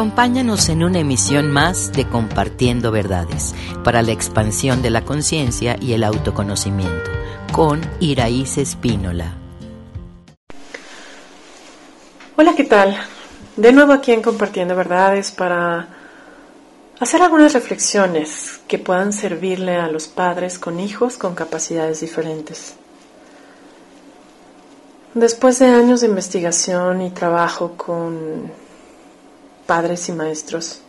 Acompáñanos en una emisión más de Compartiendo Verdades para la expansión de la conciencia y el autoconocimiento con Iraíz Espínola. Hola, ¿qué tal? De nuevo aquí en Compartiendo Verdades para hacer algunas reflexiones que puedan servirle a los padres con hijos con capacidades diferentes. Después de años de investigación y trabajo con padres y maestros,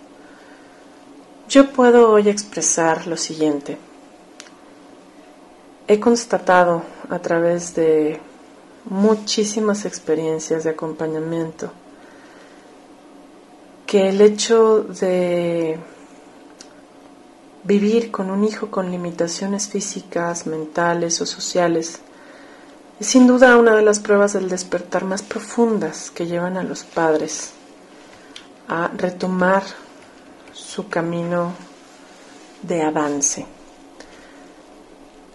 yo puedo hoy expresar lo siguiente. He constatado a través de muchísimas experiencias de acompañamiento que el hecho de vivir con un hijo con limitaciones físicas, mentales o sociales es sin duda una de las pruebas del despertar más profundas que llevan a los padres a retomar su camino de avance.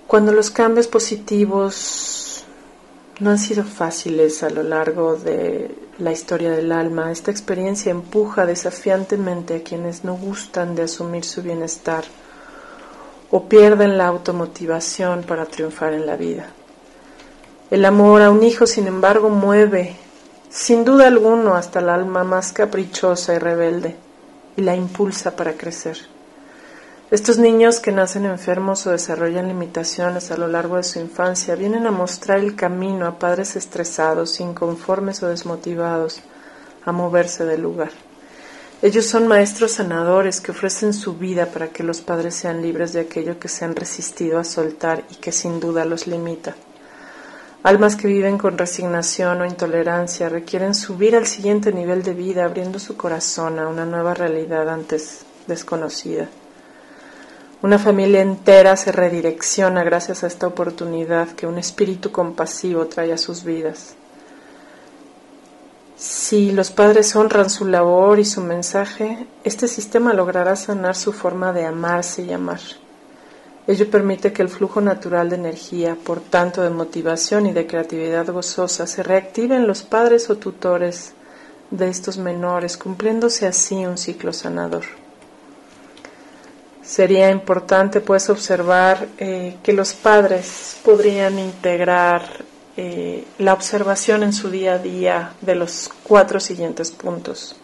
Cuando los cambios positivos no han sido fáciles a lo largo de la historia del alma, esta experiencia empuja desafiantemente a quienes no gustan de asumir su bienestar o pierden la automotivación para triunfar en la vida. El amor a un hijo, sin embargo, mueve sin duda alguno hasta el alma más caprichosa y rebelde, y la impulsa para crecer. Estos niños que nacen enfermos o desarrollan limitaciones a lo largo de su infancia vienen a mostrar el camino a padres estresados, inconformes o desmotivados a moverse del lugar. Ellos son maestros sanadores que ofrecen su vida para que los padres sean libres de aquello que se han resistido a soltar y que sin duda los limita. Almas que viven con resignación o intolerancia requieren subir al siguiente nivel de vida abriendo su corazón a una nueva realidad antes desconocida. Una familia entera se redirecciona gracias a esta oportunidad que un espíritu compasivo trae a sus vidas. Si los padres honran su labor y su mensaje, este sistema logrará sanar su forma de amarse y amar. Ello permite que el flujo natural de energía, por tanto de motivación y de creatividad gozosa, se reactive en los padres o tutores de estos menores, cumpliéndose así un ciclo sanador. Sería importante pues observar eh, que los padres podrían integrar eh, la observación en su día a día de los cuatro siguientes puntos.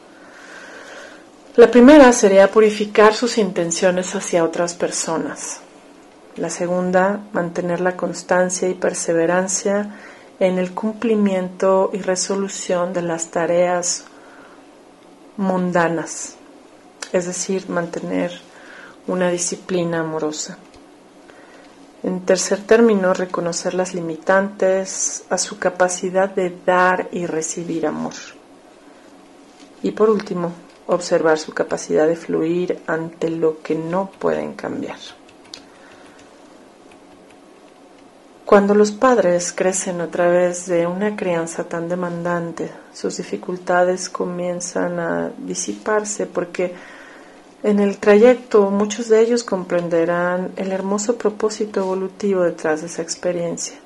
La primera sería purificar sus intenciones hacia otras personas. La segunda, mantener la constancia y perseverancia en el cumplimiento y resolución de las tareas mundanas, es decir, mantener una disciplina amorosa. En tercer término, reconocer las limitantes a su capacidad de dar y recibir amor. Y por último, observar su capacidad de fluir ante lo que no pueden cambiar. Cuando los padres crecen a través de una crianza tan demandante, sus dificultades comienzan a disiparse porque en el trayecto muchos de ellos comprenderán el hermoso propósito evolutivo detrás de esa experiencia.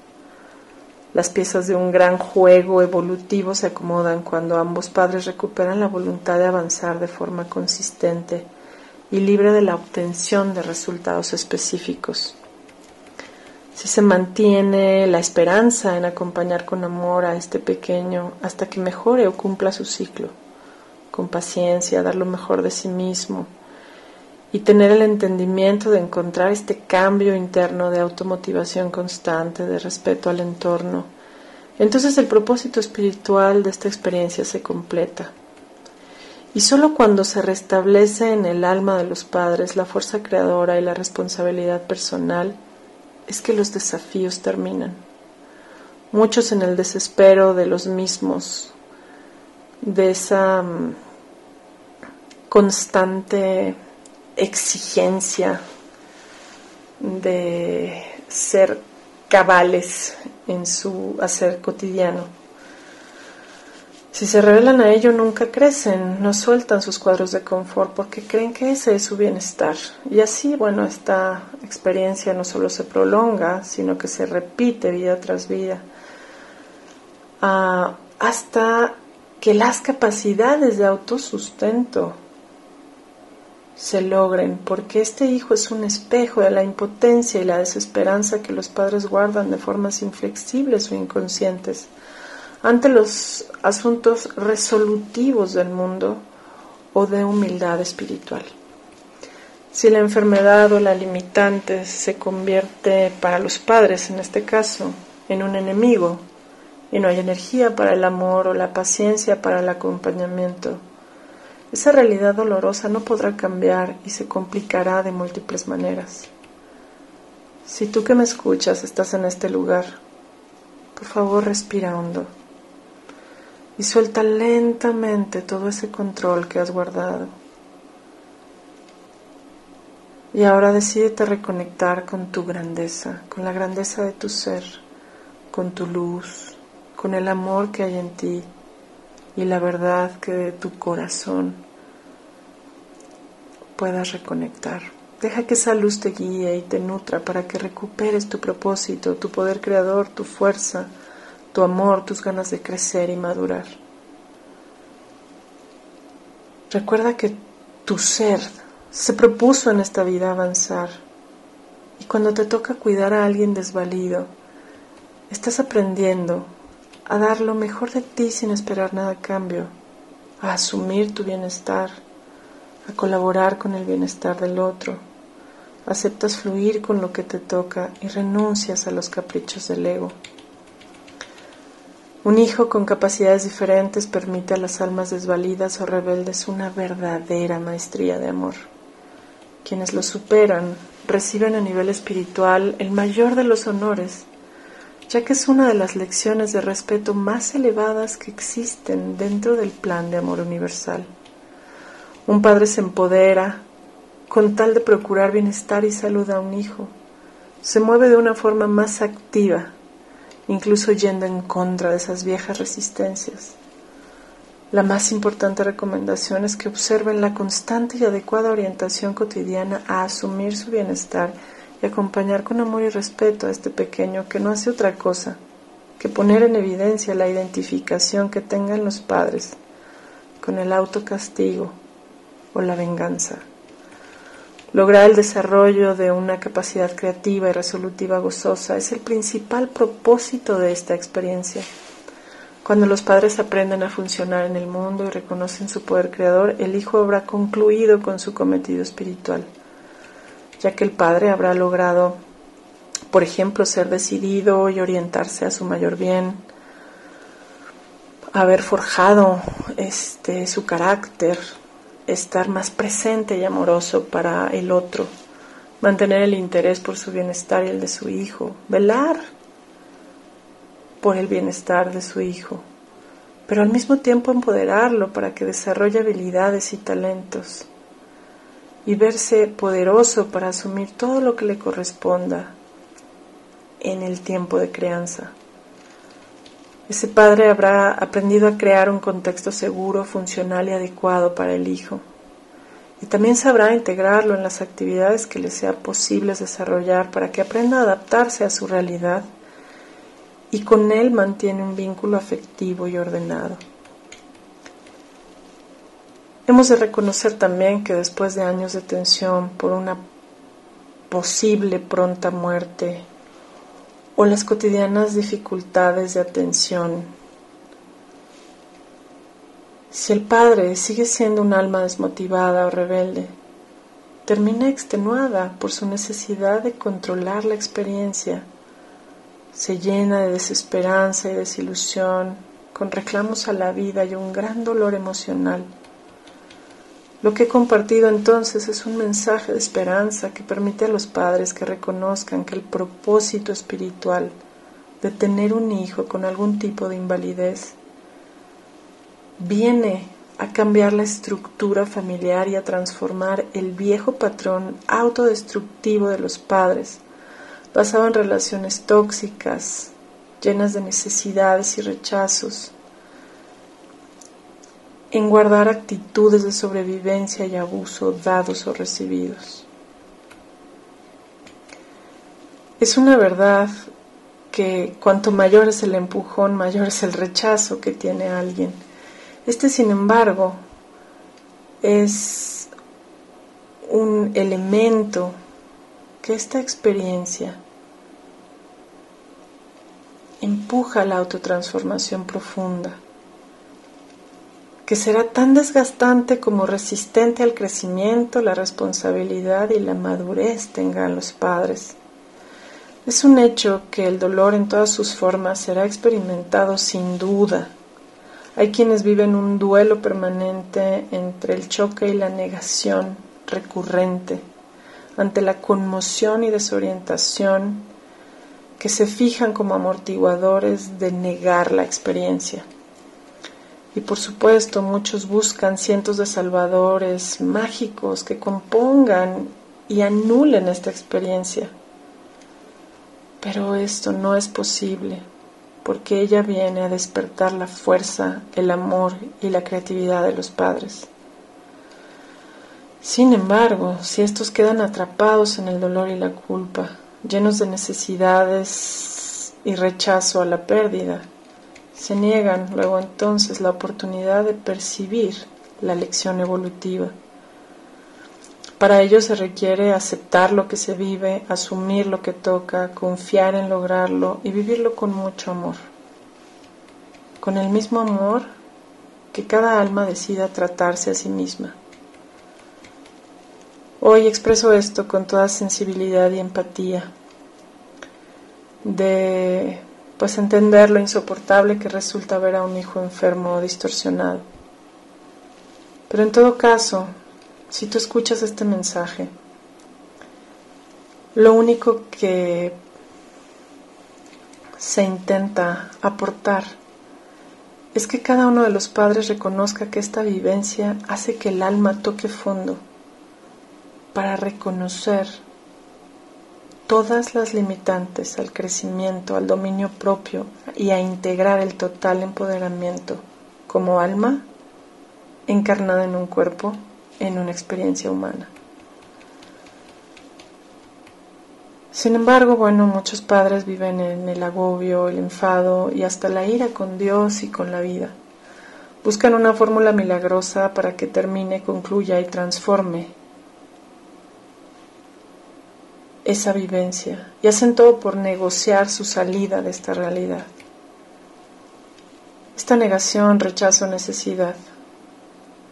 Las piezas de un gran juego evolutivo se acomodan cuando ambos padres recuperan la voluntad de avanzar de forma consistente y libre de la obtención de resultados específicos si se mantiene la esperanza en acompañar con amor a este pequeño hasta que mejore o cumpla su ciclo, con paciencia, dar lo mejor de sí mismo y tener el entendimiento de encontrar este cambio interno de automotivación constante, de respeto al entorno, entonces el propósito espiritual de esta experiencia se completa. Y solo cuando se restablece en el alma de los padres la fuerza creadora y la responsabilidad personal, es que los desafíos terminan. Muchos en el desespero de los mismos, de esa mm, constante exigencia de ser cabales en su hacer cotidiano si se revelan a ello, nunca crecen, no sueltan sus cuadros de confort porque creen que ese es su bienestar. Y así, bueno, esta experiencia no solo se prolonga, sino que se repite vida tras vida, ah, hasta que las capacidades de autosustento se logren, porque este hijo es un espejo de la impotencia y la desesperanza que los padres guardan de formas inflexibles o inconscientes ante los asuntos resolutivos del mundo o de humildad espiritual. Si la enfermedad o la limitante se convierte para los padres, en este caso, en un enemigo, y no hay energía para el amor o la paciencia para el acompañamiento, esa realidad dolorosa no podrá cambiar y se complicará de múltiples maneras. Si tú que me escuchas estás en este lugar, por favor respira hondo y suelta lentamente todo ese control que has guardado. Y ahora decídete reconectar con tu grandeza, con la grandeza de tu ser, con tu luz, con el amor que hay en ti y la verdad que de tu corazón puedas reconectar. Deja que esa luz te guíe y te nutra para que recuperes tu propósito, tu poder creador, tu fuerza, tu amor, tus ganas de crecer y madurar. Recuerda que tu ser se propuso en esta vida avanzar y cuando te toca cuidar a alguien desvalido, estás aprendiendo a dar lo mejor de ti sin esperar nada a cambio, a asumir tu bienestar, a colaborar con el bienestar del otro. Aceptas fluir con lo que te toca y renuncias a los caprichos del ego. Un hijo con capacidades diferentes permite a las almas desvalidas o rebeldes una verdadera maestría de amor. Quienes lo superan reciben a nivel espiritual el mayor de los honores, ya que es una de las lecciones de respeto más elevadas que existen dentro del plan de amor universal. Un padre se empodera con tal de procurar bienestar y salud a un hijo. Se mueve de una forma más activa incluso yendo en contra de esas viejas resistencias. La más importante recomendación es que observen la constante y adecuada orientación cotidiana a asumir su bienestar y acompañar con amor y respeto a este pequeño que no hace otra cosa que poner en evidencia la identificación que tengan los padres con el autocastigo o la venganza. Lograr el desarrollo de una capacidad creativa y resolutiva gozosa es el principal propósito de esta experiencia. Cuando los padres aprenden a funcionar en el mundo y reconocen su poder creador, el hijo habrá concluido con su cometido espiritual, ya que el padre habrá logrado, por ejemplo, ser decidido y orientarse a su mayor bien, haber forjado este su carácter, estar más presente y amoroso para el otro, mantener el interés por su bienestar y el de su hijo, velar por el bienestar de su hijo, pero al mismo tiempo empoderarlo para que desarrolle habilidades y talentos y verse poderoso para asumir todo lo que le corresponda en el tiempo de crianza. Ese padre habrá aprendido a crear un contexto seguro, funcional y adecuado para el hijo. Y también sabrá integrarlo en las actividades que le sea posible desarrollar para que aprenda a adaptarse a su realidad y con él mantiene un vínculo afectivo y ordenado. Hemos de reconocer también que después de años de tensión por una posible pronta muerte o las cotidianas dificultades de atención. Si el padre sigue siendo un alma desmotivada o rebelde, termina extenuada por su necesidad de controlar la experiencia, se llena de desesperanza y desilusión, con reclamos a la vida y un gran dolor emocional lo que he compartido entonces es un mensaje de esperanza que permite a los padres que reconozcan que el propósito espiritual de tener un hijo con algún tipo de invalidez viene a cambiar la estructura familiar y a transformar el viejo patrón autodestructivo de los padres, basado en relaciones tóxicas, llenas de necesidades y rechazos, en guardar actitudes de sobrevivencia y abuso dados o recibidos. Es una verdad que cuanto mayor es el empujón, mayor es el rechazo que tiene alguien. Este, sin embargo, es un elemento que esta experiencia empuja a la autotransformación profunda, que será tan desgastante como resistente al crecimiento, la responsabilidad y la madurez tengan los padres. Es un hecho que el dolor en todas sus formas será experimentado sin duda. Hay quienes viven un duelo permanente entre el choque y la negación recurrente ante la conmoción y desorientación que se fijan como amortiguadores de negar la experiencia. Y por supuesto muchos buscan cientos de salvadores mágicos que compongan y anulen esta experiencia. Pero esto no es posible porque ella viene a despertar la fuerza, el amor y la creatividad de los padres. Sin embargo, si estos quedan atrapados en el dolor y la culpa, llenos de necesidades y rechazo a la pérdida, se niegan luego entonces la oportunidad de percibir la lección evolutiva. Para ello se requiere aceptar lo que se vive, asumir lo que toca, confiar en lograrlo y vivirlo con mucho amor. Con el mismo amor que cada alma decida tratarse a sí misma. Hoy expreso esto con toda sensibilidad y empatía, de pues entender lo insoportable que resulta ver a un hijo enfermo o distorsionado. Pero en todo caso, si tú escuchas este mensaje, lo único que se intenta aportar es que cada uno de los padres reconozca que esta vivencia hace que el alma toque fondo para reconocer todas las limitantes al crecimiento, al dominio propio y a integrar el total empoderamiento como alma encarnada en un cuerpo, en una experiencia humana. Sin embargo, bueno, muchos padres viven en el agobio, el enfado y hasta la ira con Dios y con la vida. Buscan una fórmula milagrosa para que termine, concluya y transforme esa vivencia y hacen todo por negociar su salida de esta realidad. Esta negación, rechazo, necesidad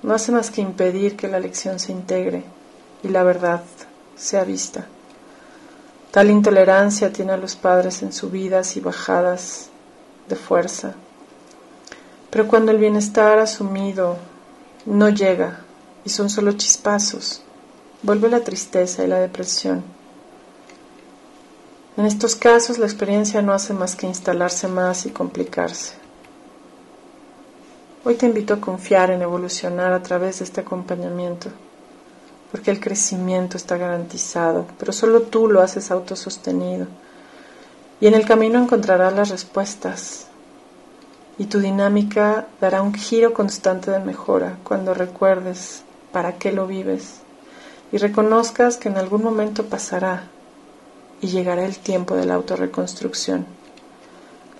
no hace más que impedir que la lección se integre y la verdad sea vista. Tal intolerancia tiene a los padres en subidas y bajadas de fuerza. Pero cuando el bienestar asumido no llega y son solo chispazos, vuelve la tristeza y la depresión en estos casos la experiencia no hace más que instalarse más y complicarse. Hoy te invito a confiar en evolucionar a través de este acompañamiento, porque el crecimiento está garantizado, pero solo tú lo haces autosostenido. Y en el camino encontrarás las respuestas, y tu dinámica dará un giro constante de mejora cuando recuerdes para qué lo vives y reconozcas que en algún momento pasará y llegará el tiempo de la autorreconstrucción.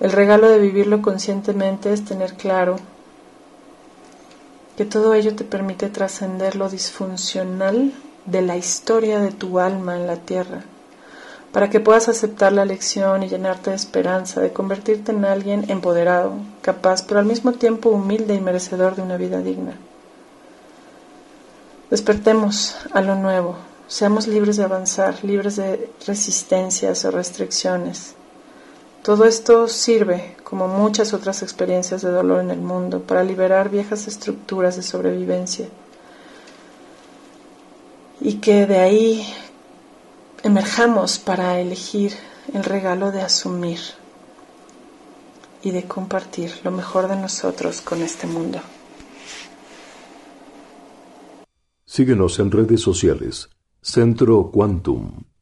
El regalo de vivirlo conscientemente es tener claro que todo ello te permite trascender lo disfuncional de la historia de tu alma en la tierra, para que puedas aceptar la lección y llenarte de esperanza, de convertirte en alguien empoderado, capaz, pero al mismo tiempo humilde y merecedor de una vida digna. Despertemos a lo nuevo, Seamos libres de avanzar, libres de resistencias o restricciones. Todo esto sirve, como muchas otras experiencias de dolor en el mundo, para liberar viejas estructuras de sobrevivencia y que de ahí emerjamos para elegir el regalo de asumir y de compartir lo mejor de nosotros con este mundo. Síguenos en redes sociales Centro Quantum.